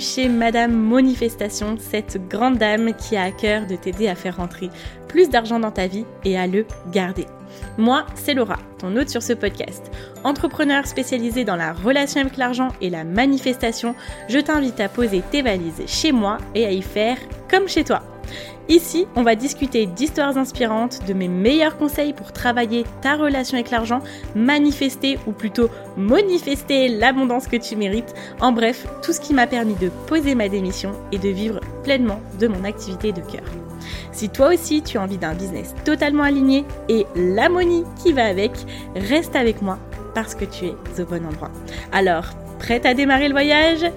chez Madame Manifestation, cette grande dame qui a à cœur de t'aider à faire rentrer plus d'argent dans ta vie et à le garder. Moi, c'est Laura, ton hôte sur ce podcast. Entrepreneur spécialisé dans la relation avec l'argent et la manifestation, je t'invite à poser tes valises chez moi et à y faire comme chez toi. Ici, on va discuter d'histoires inspirantes, de mes meilleurs conseils pour travailler ta relation avec l'argent, manifester ou plutôt manifester l'abondance que tu mérites. En bref, tout ce qui m'a permis de poser ma démission et de vivre pleinement de mon activité de cœur. Si toi aussi tu as envie d'un business totalement aligné et l'harmonie qui va avec, reste avec moi parce que tu es au bon endroit. Alors, prête à démarrer le voyage?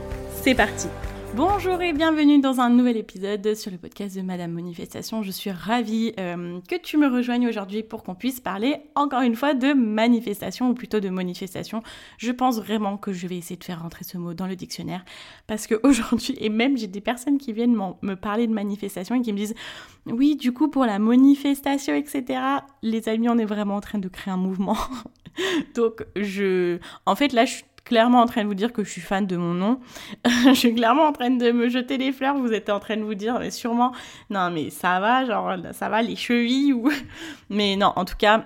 C'est parti Bonjour et bienvenue dans un nouvel épisode sur le podcast de Madame Manifestation. Je suis ravie euh, que tu me rejoignes aujourd'hui pour qu'on puisse parler encore une fois de manifestation ou plutôt de manifestation. Je pense vraiment que je vais essayer de faire rentrer ce mot dans le dictionnaire parce qu'aujourd'hui, et même j'ai des personnes qui viennent me parler de manifestation et qui me disent oui, du coup, pour la manifestation, etc., les amis, on est vraiment en train de créer un mouvement. Donc, je. En fait, là, je suis clairement en train de vous dire que je suis fan de mon nom. je suis clairement en train de me jeter des fleurs. Vous êtes en train de vous dire, mais sûrement, non, mais ça va, genre, ça va, les chevilles ou. Mais non, en tout cas,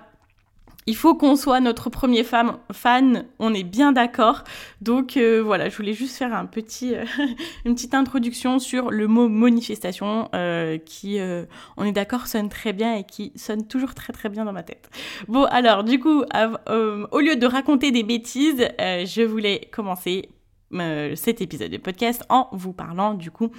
il faut qu'on soit notre premier fan, on est bien d'accord. Donc euh, voilà, je voulais juste faire euh, une petite introduction sur le mot manifestation euh, qui, on est d'accord, sonne très bien et qui sonne toujours très très bien dans ma tête. Bon alors du coup, au lieu de raconter des bêtises, je voulais commencer euh, cet épisode de podcast en vous parlant du coup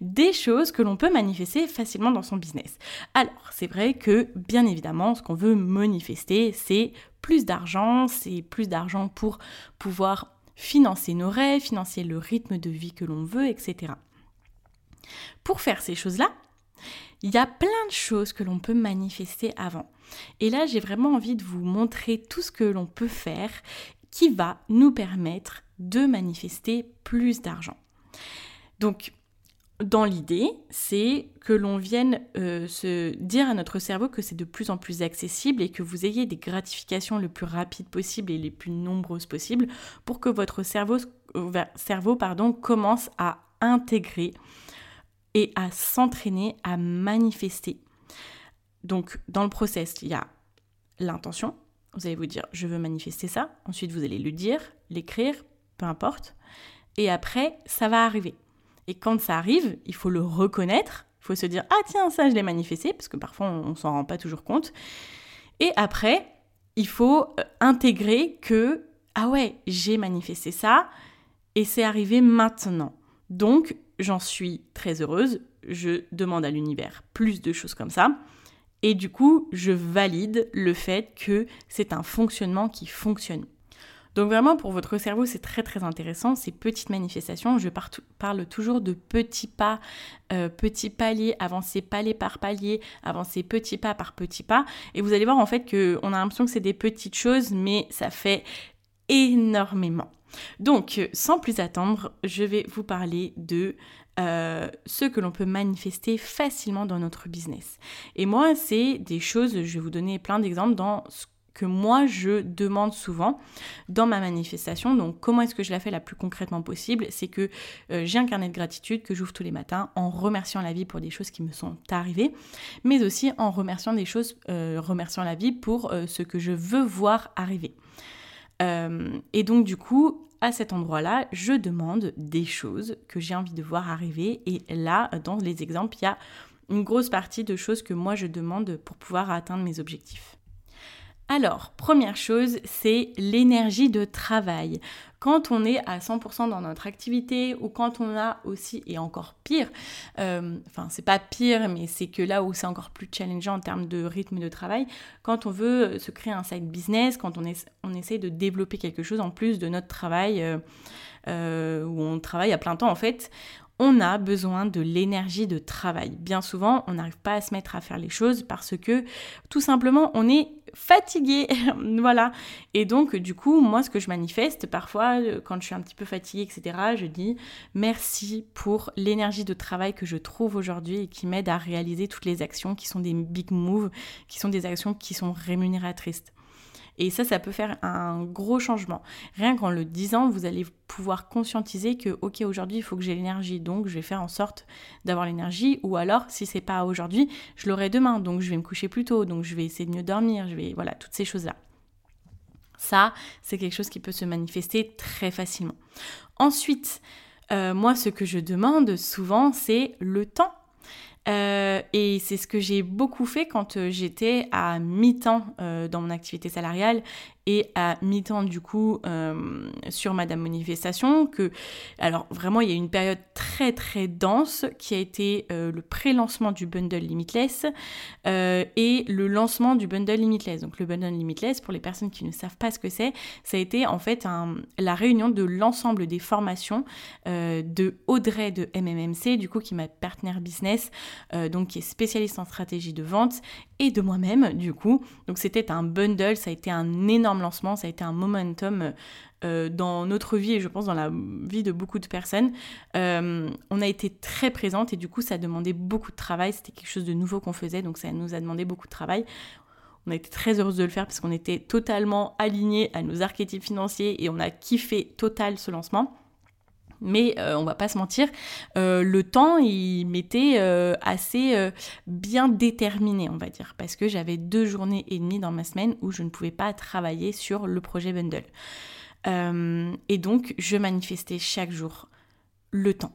des choses que l'on peut manifester facilement dans son business. Alors, c'est vrai que bien évidemment, ce qu'on veut manifester, c'est plus d'argent, c'est plus d'argent pour pouvoir financer nos rêves, financer le rythme de vie que l'on veut, etc. Pour faire ces choses-là, il y a plein de choses que l'on peut manifester avant. Et là, j'ai vraiment envie de vous montrer tout ce que l'on peut faire qui va nous permettre de manifester plus d'argent. Donc, dans l'idée, c'est que l'on vienne euh, se dire à notre cerveau que c'est de plus en plus accessible et que vous ayez des gratifications le plus rapides possible et les plus nombreuses possibles pour que votre cerveau, euh, cerveau commence à intégrer et à s'entraîner à manifester. Donc, dans le process, il y a l'intention. Vous allez vous dire, je veux manifester ça. Ensuite, vous allez le dire, l'écrire, peu importe. Et après, ça va arriver. Et quand ça arrive, il faut le reconnaître. Il faut se dire ah tiens ça je l'ai manifesté parce que parfois on, ne s'en rend pas toujours compte. Et après, il faut euh, intégrer que ah ouais j'ai manifesté ça et c'est arrivé maintenant. Donc j'en suis très heureuse. Je demande à l'univers plus de choses comme ça. Et du coup, je valide le fait que c'est un fonctionnement qui fonctionne. Donc vraiment, pour votre cerveau, c'est très très intéressant, ces petites manifestations. Je parle toujours de petits pas, euh, petits paliers, avancer palier par palier, avancer petit pas par petit pas. Et vous allez voir en fait qu'on a l'impression que c'est des petites choses, mais ça fait énormément. Donc, sans plus attendre, je vais vous parler de euh, ce que l'on peut manifester facilement dans notre business. Et moi, c'est des choses, je vais vous donner plein d'exemples dans ce que moi je demande souvent dans ma manifestation. Donc comment est-ce que je la fais la plus concrètement possible? C'est que euh, j'ai un carnet de gratitude que j'ouvre tous les matins en remerciant la vie pour des choses qui me sont arrivées, mais aussi en remerciant des choses, euh, remerciant la vie pour euh, ce que je veux voir arriver. et donc du coup, à cet endroit-là, je demande des choses que j'ai envie de voir arriver. Et là, dans les exemples, il y a une grosse partie de choses que moi je demande pour pouvoir atteindre mes objectifs. Alors, première chose, c'est l'énergie de travail. Quand on est à 100% dans notre activité ou quand on a aussi, et encore pire, euh, enfin c'est pas pire, mais c'est que là où c'est encore plus challengeant en termes de rythme de travail, quand on veut se créer un side business, quand on, essaie de développer quelque chose en plus de notre travail, euh, euh, où on travaille à plein temps en fait, on a besoin de l'énergie de travail. Bien souvent, on n'arrive pas à se mettre à faire les choses parce que tout simplement, on est fatigué. voilà. Et donc, du coup, moi, ce que je manifeste parfois, euh, quand je suis un petit peu fatiguée, etc., je dis merci pour l'énergie de travail que je trouve aujourd'hui et qui m'aide à réaliser toutes les actions qui sont des big moves, qui sont des actions qui sont rémunératrices. Et ça, ça peut faire un gros changement. Rien qu'en le disant, vous allez pouvoir conscientiser que, ok, aujourd'hui, il faut que j'ai l'énergie, donc je vais faire en sorte d'avoir l'énergie. Ou alors, si c'est pas aujourd'hui, je l'aurai demain, donc je vais me coucher plus tôt, donc je vais essayer de mieux dormir, je vais, voilà, toutes ces choses-là. Ça, c'est quelque chose qui peut se manifester très facilement. Ensuite, euh, moi, ce que je demande souvent, c'est le temps euh, et c'est ce que j'ai beaucoup fait quand euh, j'étais à mi-temps euh, dans mon activité salariale et à mi-temps du coup sur Madame Manifestation que alors vraiment il y a une période très très dense qui a été le pré-lancement du bundle Limitless et le lancement du bundle Limitless donc le bundle Limitless pour les personnes qui ne savent pas ce que c'est ça a été en fait la réunion de l'ensemble des formations de Audrey de MMMC du coup qui est ma partenaire business euh, donc qui est spécialiste en stratégie de vente, et de moi-même, du coup. Donc c'était un bundle, ça a été un énorme lancement, ça a été un momentum euh, dans notre vie et je pense dans la vie de beaucoup de personnes. Euh, on a été très présente et du coup ça a demandé beaucoup de travail, c'était quelque chose de nouveau qu'on faisait, donc ça nous a demandé beaucoup de travail. On a été très heureuse de le faire parce qu'on était totalement alignés à nos archétypes financiers et on a kiffé total ce lancement. Mais euh, on va pas se mentir, euh, le temps, il m'était euh, assez bien déterminé, on va dire, parce que j'avais deux journées et demie dans ma semaine où je ne pouvais pas travailler sur le projet Bundle. et donc, je manifestais chaque jour le temps.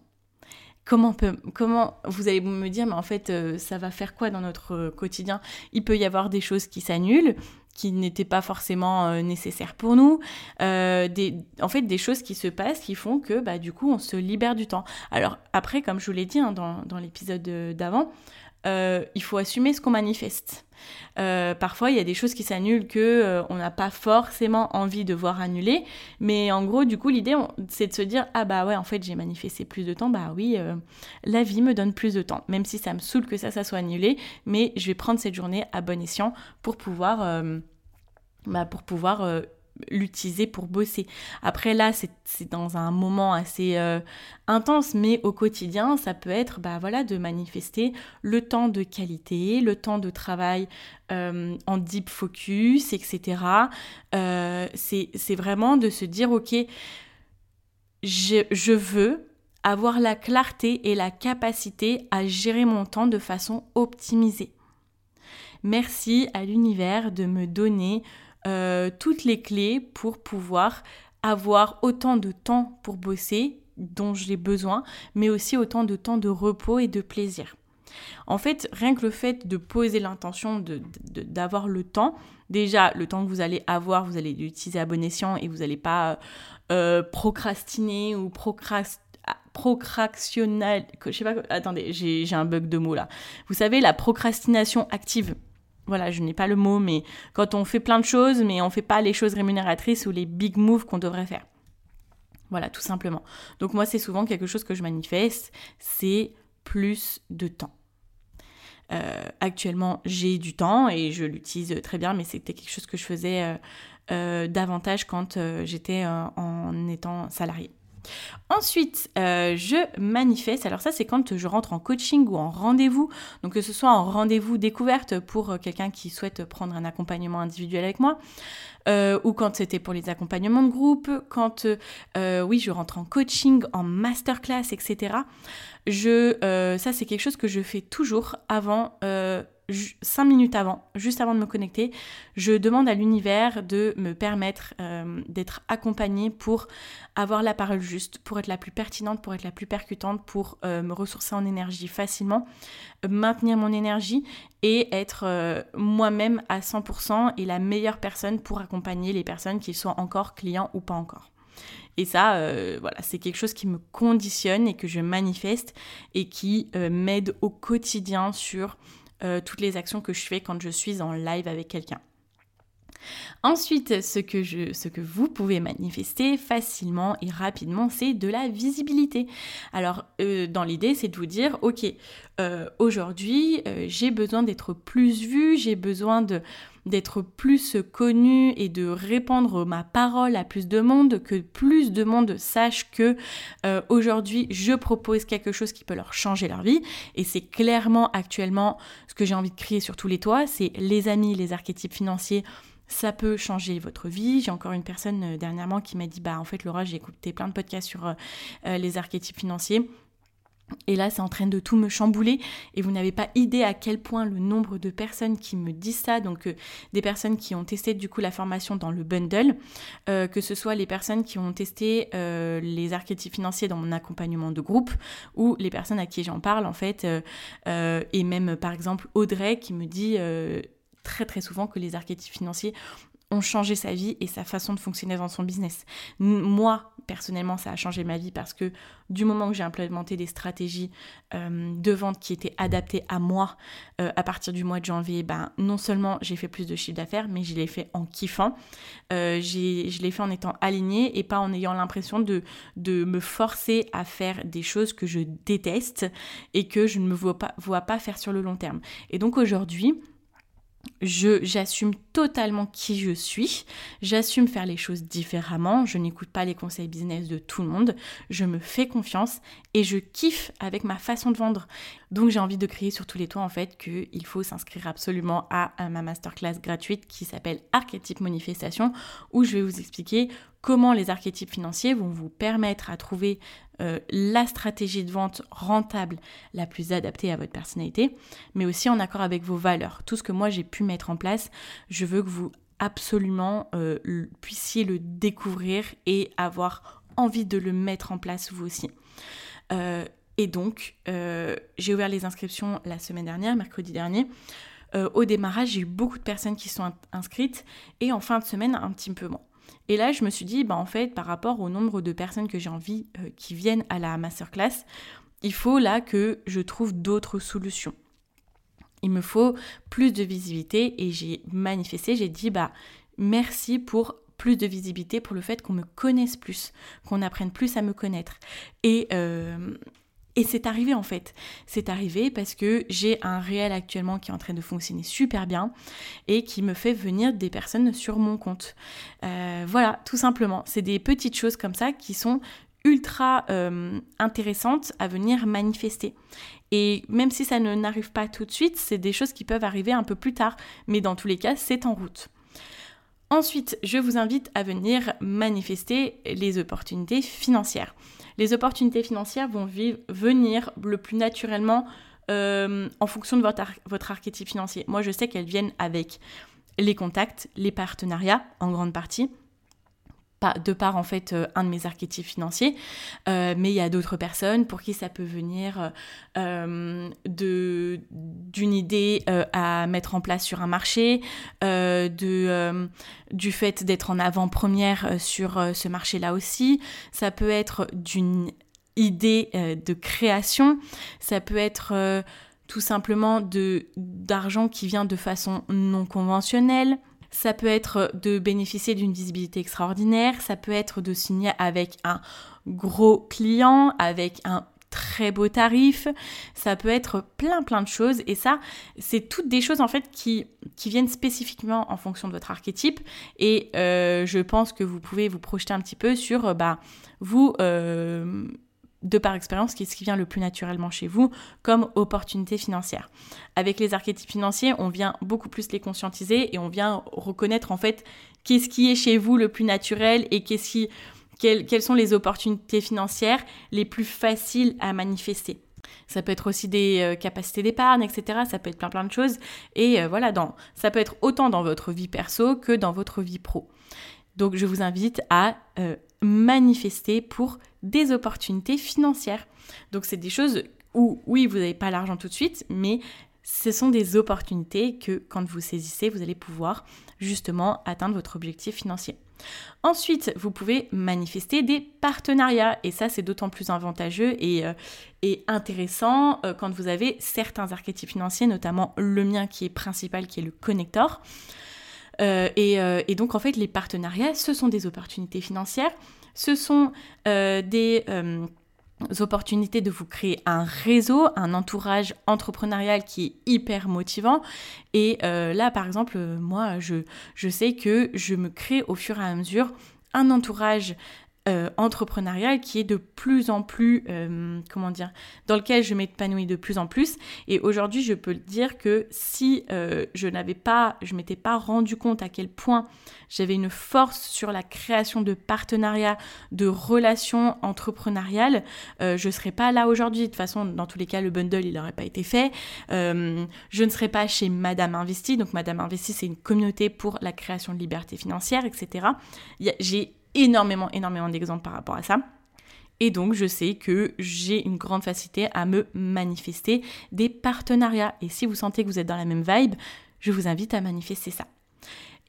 Comment, peut, comment vous allez me dire, mais en fait, ça va faire quoi dans notre quotidien? Il peut y avoir des choses qui s'annulent, qui n'étaient pas forcément euh, nécessaires pour nous, euh, des, en fait des choses qui se passent qui font que bah, du coup on se libère du temps. Alors après, comme je vous l'ai dit hein, dans l'épisode d'avant, euh, il faut assumer ce qu'on manifeste. Euh, parfois, il y a des choses qui s'annulent que euh, on n'a pas forcément envie de voir annuler, mais en gros, du coup, l'idée, c'est de se dire ah bah ouais, en fait, j'ai manifesté plus de temps, bah oui, la vie me donne plus de temps, même si ça me saoule que ça, ça soit annulé, mais je vais prendre cette journée à bon escient pour pouvoir, bah, pour pouvoir l'utiliser pour bosser. Après là, c'est dans un moment assez euh, intense, mais au quotidien, ça peut être bah, voilà, de manifester le temps de qualité, le temps de travail euh, en deep focus, etc. Euh, c'est vraiment de se dire, ok, je, je veux avoir la clarté et la capacité à gérer mon temps de façon optimisée. Merci à l'univers de me donner euh, toutes les clés pour pouvoir avoir autant de temps pour bosser dont j'ai besoin, mais aussi autant de temps de repos et de plaisir. En fait, rien que le fait de poser l'intention d'avoir le temps, déjà le temps que vous allez avoir, vous allez l'utiliser à bon escient et vous n'allez pas euh, procrastiner ou procrastiner procrastinal, je pas, attendez, j'ai un bug de mots là. Vous savez, la procrastination active voilà, je n'ai pas le mot, mais quand on fait plein de choses, mais on ne fait pas les choses rémunératrices ou les big moves qu'on devrait faire. Voilà, tout simplement. Donc moi, c'est souvent quelque chose que je manifeste, c'est plus de temps. Euh, actuellement, j'ai du temps et je l'utilise très bien, mais c'était quelque chose que je faisais euh, euh, davantage quand j'étais en étant salarié. Ensuite, euh, je manifeste. Alors ça, c'est quand je rentre en coaching ou en rendez-vous. Donc que ce soit en rendez-vous découverte pour euh, quelqu'un qui souhaite prendre un accompagnement individuel avec moi, euh, ou quand c'était pour les accompagnements de groupe, quand oui, je rentre en coaching, en masterclass, etc. Je, ça, c'est quelque chose que je fais toujours avant 5 minutes avant, juste avant de me connecter, je demande à l'univers de me permettre euh, d'être accompagnée pour avoir la parole juste, pour être la plus pertinente, pour être la plus percutante, pour euh, me ressourcer en énergie facilement, maintenir mon énergie et être euh, moi-même à 100% et la meilleure personne pour accompagner les personnes qui sont encore clients ou pas encore. Et ça, voilà, c'est quelque chose qui me conditionne et que je manifeste et qui m'aide au quotidien sur toutes les actions que je fais quand je suis en live avec quelqu'un. Ensuite, ce que, vous pouvez manifester facilement et rapidement, c'est de la visibilité. Alors, euh, dans l'idée, c'est de vous dire, ok, euh, aujourd'hui, j'ai besoin d'être plus vu, j'ai besoin d'être plus connue et de répandre ma parole à plus de monde, que plus de monde sache que euh, aujourd'hui je propose quelque chose qui peut leur changer leur vie. Et c'est clairement actuellement ce que j'ai envie de crier sur tous les toits, c'est les amis, les archétypes financiers Ça peut changer votre vie. J'ai encore une personne dernièrement qui m'a dit Bah, en fait, Laura, j'ai écouté plein de podcasts sur les archétypes financiers. Et là, c'est en train de tout me chambouler et vous n'avez pas idée à quel point le nombre de personnes qui me disent ça, donc euh, des personnes qui ont testé du coup la formation dans le bundle, euh, que ce soit les personnes qui ont testé euh, les archétypes financiers dans mon accompagnement de groupe ou les personnes à qui j'en parle en fait, et même par exemple Audrey qui me dit très très souvent que les archétypes financiers ont changé sa vie et sa façon de fonctionner dans son business. Moi, personnellement, ça a changé ma vie parce que du moment que j'ai implémenté des stratégies euh, de vente qui étaient adaptées à moi euh, à partir du mois de janvier, ben, non seulement j'ai fait plus de chiffre d'affaires, mais je l'ai fait en kiffant. Euh, je l'ai fait en étant alignée et pas en ayant l'impression de, de me forcer à faire des choses que je déteste et que je ne me vois pas, vois pas faire sur le long terme. Et donc aujourd'hui, je j'assume totalement qui je suis, j'assume faire les choses différemment, je n'écoute pas les conseils business de tout le monde, je me fais confiance et je kiffe avec ma façon de vendre. Donc j'ai envie de crier sur tous les toits en fait qu'il faut s'inscrire absolument à, ma masterclass gratuite qui s'appelle Archétype Manifestation où je vais vous expliquer comment les archétypes financiers vont vous permettre à trouver euh, la stratégie de vente rentable la plus adaptée à votre personnalité, mais aussi en accord avec vos valeurs. Tout ce que moi j'ai pu mettre en place, je veux que vous absolument euh, puissiez le découvrir et avoir envie de le mettre en place vous aussi. Euh, et donc, j'ai ouvert les inscriptions la semaine dernière, mercredi dernier. au démarrage, j'ai eu beaucoup de personnes qui sont inscrites et en fin de semaine, un petit peu moins. Et là, je me suis dit, bah, en fait, par rapport au nombre de personnes que j'ai envie euh, qui viennent à la masterclass, il faut là que je trouve d'autres solutions. Il me faut plus de visibilité et j'ai manifesté, j'ai dit, bah, merci pour plus de visibilité, pour le fait qu'on me connaisse plus, qu'on apprenne plus à me connaître. Et, euh, et c'est arrivé en fait. C'est arrivé parce que j'ai un réel actuellement qui est en train de fonctionner super bien et qui me fait venir des personnes sur mon compte. Euh, voilà, tout simplement. C'est des petites choses comme ça qui sont ultra euh, intéressantes à venir manifester. Et même si ça ne n'arrive pas tout de suite, c'est des choses qui peuvent arriver un peu plus tard. Mais dans tous les cas, c'est en route. Ensuite, je vous invite à venir manifester les opportunités financières les opportunités financières vont venir le plus naturellement euh, en fonction de votre, votre archétype financier. Moi, je sais qu'elles viennent avec les contacts, les partenariats en grande partie, de par en fait euh, un de mes archétypes financiers, euh, mais il y a d'autres personnes pour qui ça peut venir euh, de d'une idée à mettre en place sur un marché, de du fait d'être en avant-première sur ce marché-là aussi. Ça peut être d'une idée de création, ça peut être tout simplement de d'argent qui vient de façon non conventionnelle. Ça peut être de bénéficier d'une visibilité extraordinaire, ça peut être de signer avec un gros client, avec un très beau tarif, ça peut être plein plein de choses et ça c'est toutes des choses en fait qui, qui viennent spécifiquement en fonction de votre archétype et euh, je pense que vous pouvez vous projeter un petit peu sur bah vous euh, de par expérience, qu'est-ce qui vient le plus naturellement chez vous comme opportunité financière. Avec les archétypes financiers, on vient beaucoup plus les conscientiser et on vient reconnaître en fait qu'est-ce qui est chez vous le plus naturel et qu'est-ce quelles, sont les opportunités financières les plus faciles à manifester. Ça peut être aussi des euh, capacités d'épargne, etc. Ça peut être plein plein de choses. Et euh, voilà, ça peut être autant dans votre vie perso que dans votre vie pro. Donc je vous invite à euh, manifester pour des opportunités financières. Donc c'est des choses où oui, vous n'avez pas l'argent tout de suite, mais ce sont des opportunités que quand vous saisissez, vous allez pouvoir justement atteindre votre objectif financier. Ensuite, vous pouvez manifester des partenariats et ça c'est d'autant plus avantageux et, euh, intéressant euh, quand vous avez certains archétypes financiers, notamment le mien qui est principal, qui est le connector. Euh, et, donc en fait les partenariats, ce sont des opportunités financières ce sont euh, des euh, opportunités de vous créer un réseau, un entourage entrepreneurial qui est hyper motivant. Et euh, là, par exemple, moi, je, je sais que je me crée au fur et à mesure un entourage euh, entrepreneurial qui est de plus en plus, euh, comment dire, dans lequel je m'épanouis de plus en plus. Et aujourd'hui, je peux dire que si euh, je n'avais pas, je m'étais pas rendu compte à quel point j'avais une force sur la création de partenariats, de relations entrepreneuriales, je serais pas là aujourd'hui. De toute façon, dans tous les cas, le bundle, il n'aurait pas été fait. je ne serais pas chez Madame Investi. Donc, Madame Investi, c'est une communauté pour la création de liberté financière, etc. J'ai énormément, énormément d'exemples par rapport à ça. Et donc, je sais que j'ai une grande facilité à me manifester des partenariats. Et si vous sentez que vous êtes dans la même vibe, je vous invite à manifester ça.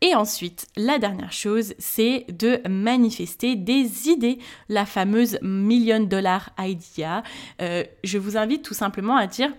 Et ensuite, la dernière chose, c'est de manifester des idées, la fameuse million dollar idea. Euh, je vous invite tout simplement à dire,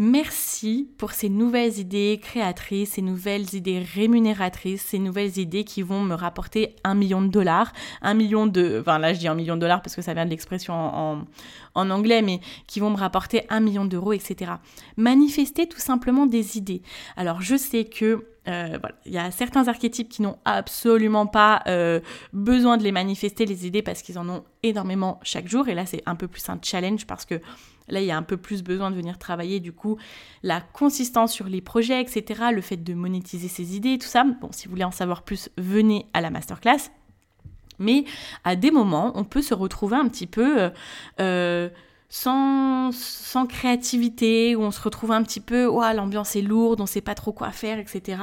Merci pour ces nouvelles idées créatrices, ces nouvelles idées rémunératrices, ces nouvelles idées qui vont me rapporter un million de dollars, un million de... Enfin là je dis un million de dollars parce que ça vient de l'expression en, anglais, mais qui vont me rapporter un million d'euros, etc. Manifester tout simplement des idées. Alors je sais que euh. Il y a certains archétypes qui n'ont absolument pas euh, besoin de les manifester, les idées, parce qu'ils en ont énormément chaque jour. Et là, c'est un peu plus un challenge parce que Là, il y a un peu plus besoin de venir travailler, du coup, la consistance sur les projets, etc., le fait de monétiser ses idées, tout ça. Bon, si vous voulez en savoir plus, venez à la masterclass. Mais à des moments, on peut se retrouver un petit peu euh, euh, sans, créativité, où on se retrouve un petit peu, l'ambiance est lourde, on sait pas trop quoi faire, etc.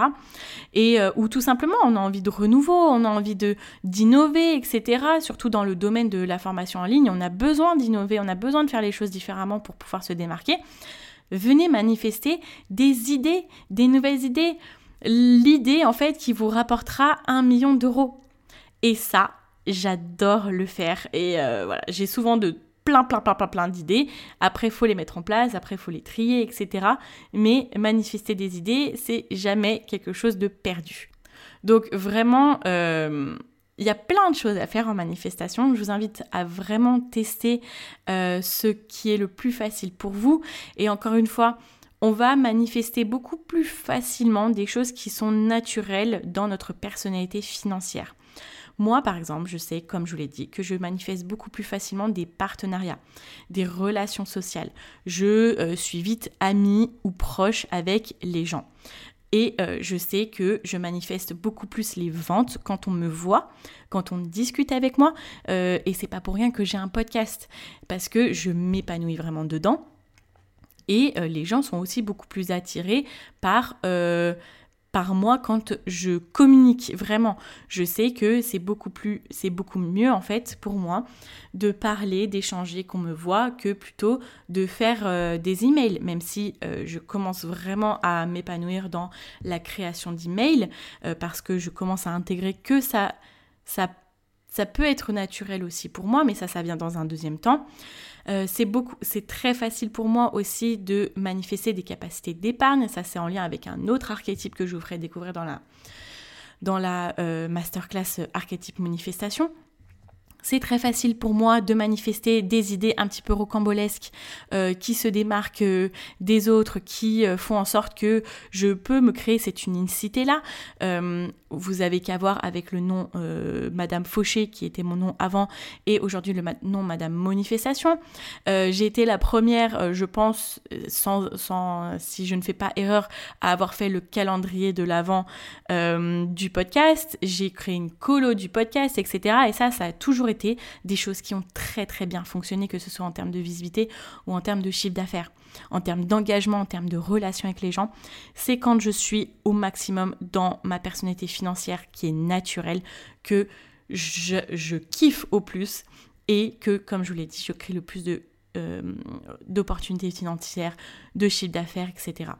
Et euh, ou tout simplement, on a envie de renouveau, on a envie d'innover, etc. Surtout dans le domaine de la formation en ligne, on a besoin d'innover, on a besoin de faire les choses différemment pour pouvoir se démarquer. Venez manifester des idées, des nouvelles idées. L'idée, en fait, qui vous rapportera un million d'euros. Et ça, j'adore le faire. Et euh, voilà, j'ai souvent de plein, plein, plein, plein, plein d'idées. Après, faut les mettre en place, après, faut les trier, etc. Mais manifester des idées, c'est jamais quelque chose de perdu. Donc vraiment, euh, il y a plein de choses à faire en manifestation. Je vous invite à vraiment tester euh, ce qui est le plus facile pour vous. Et encore une fois, on va manifester beaucoup plus facilement des choses qui sont naturelles dans notre personnalité financière. Moi, par exemple, je sais, comme je vous l'ai dit, que je manifeste beaucoup plus facilement des partenariats, des relations sociales. Je euh, suis vite amie ou proche avec les gens. Et euh, je sais que je manifeste beaucoup plus les ventes quand on me voit, quand on discute avec moi. Euh, et c'est pas pour rien que j'ai un podcast, parce que je m'épanouis vraiment dedans. Et les gens sont aussi beaucoup plus attirés par par moi quand je communique vraiment. Je sais que c'est beaucoup plus, c'est beaucoup mieux en fait pour moi de parler, d'échanger, qu'on me voit, que plutôt de faire euh, des emails. Même si euh, je commence vraiment à m'épanouir dans la création d'emails, euh, parce que je commence à intégrer que ça, ça, ça peut être naturel aussi pour moi, mais ça, ça vient dans un deuxième temps. Euh, c'est très facile pour moi aussi de manifester des capacités d'épargne. Ça, c'est en lien avec un autre archétype que je vous ferai découvrir dans la, euh, masterclass archétype manifestation c'est très facile pour moi de manifester des idées un petit peu rocambolesques euh, qui se démarquent euh, des autres, qui euh, font en sorte que je peux me créer cette unicité-là. vous avez qu'à voir avec le nom Madame Fauché, qui était mon nom avant, et aujourd'hui le nom Madame Manifestation. J'ai été la première, je pense, sans, sans, si je ne fais pas erreur, à avoir fait le calendrier de l'avant du podcast. J'ai créé une colo du podcast, etc. Et ça, ça a toujours été des choses qui ont très très bien fonctionné, que ce soit en termes de visibilité ou en termes de chiffre d'affaires, en termes d'engagement, en termes de relation avec les gens. C'est quand je suis au maximum dans ma personnalité financière qui est naturelle que je, kiffe au plus et que, comme je vous l'ai dit, je crée le plus euh, d'opportunités financières, de chiffre d'affaires, etc.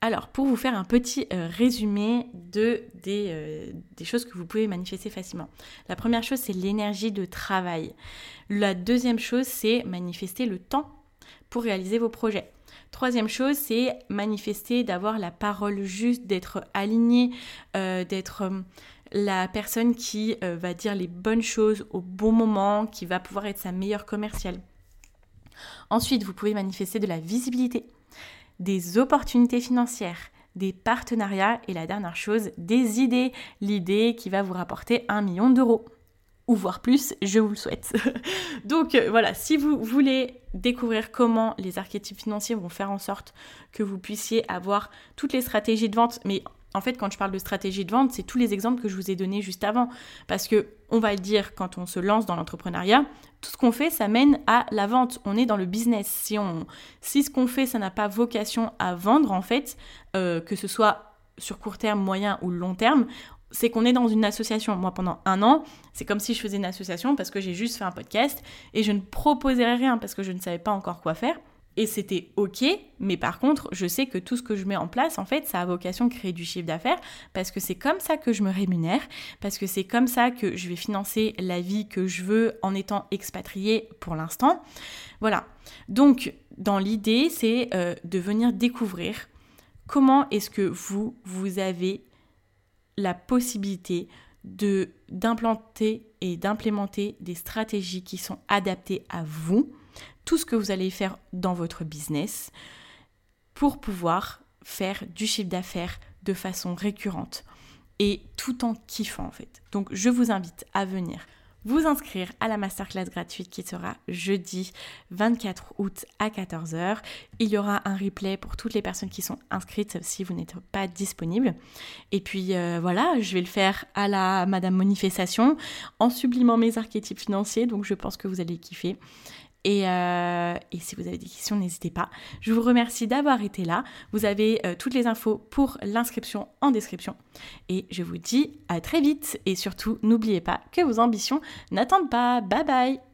Alors, pour vous faire un petit euh, résumé euh, des, choses que vous pouvez manifester facilement. La première chose, c'est l'énergie de travail. La deuxième chose, c'est manifester le temps pour réaliser vos projets. Troisième chose, c'est manifester d'avoir la parole juste, d'être aligné, euh, d'être la personne qui va dire les bonnes choses au bon moment, qui va pouvoir être sa meilleure commerciale. Ensuite, vous pouvez manifester de la visibilité des opportunités financières, des partenariats et la dernière chose, des idées. L'idée qui va vous rapporter un million d'euros. ou voir plus, je vous le souhaite. Donc euh, voilà, si vous voulez découvrir comment les archétypes financiers vont faire en sorte que vous puissiez avoir toutes les stratégies de vente, mais en fait, quand je parle de stratégie de vente, c'est tous les exemples que je vous ai donnés juste avant. Parce que, on va le dire, quand on se lance dans l'entrepreneuriat, tout ce qu'on fait, ça mène à la vente. On est dans le business. Si, on, si ce qu'on fait, ça n'a pas vocation à vendre, en fait, euh, que ce soit sur court terme, moyen ou long terme, c'est qu'on est dans une association. Moi, pendant un an, c'est comme si je faisais une association parce que j'ai juste fait un podcast et je ne proposais rien parce que je ne savais pas encore quoi faire. Et c'était ok, mais par contre, je sais que tout ce que je mets en place, en fait, ça a vocation de créer du chiffre d'affaires parce que c'est comme ça que je me rémunère, parce que c'est comme ça que je vais financer la vie que je veux en étant expatriée pour l'instant. Voilà. Donc, dans l'idée, c'est euh, de venir découvrir comment est-ce que vous, vous avez la possibilité de d'implanter et d'implémenter des stratégies qui sont adaptées à vous, tout ce que vous allez faire dans votre business pour pouvoir faire du chiffre d'affaires de façon récurrente et tout en kiffant en fait. Donc je vous invite à venir vous inscrire à la masterclass gratuite qui sera jeudi 24 août à 14h. Il y aura un replay pour toutes les personnes qui sont inscrites si vous n'êtes pas disponible. Et puis euh, voilà, je vais le faire à la Madame Manifestation en sublimant mes archétypes financiers, donc je pense que vous allez kiffer. Euh, et, si vous avez des questions, n'hésitez pas. Je vous remercie d'avoir été là. Vous avez euh, toutes les infos pour l'inscription en description. Et je vous dis à très vite. Et surtout, n'oubliez pas que vos ambitions n'attendent pas. Bye bye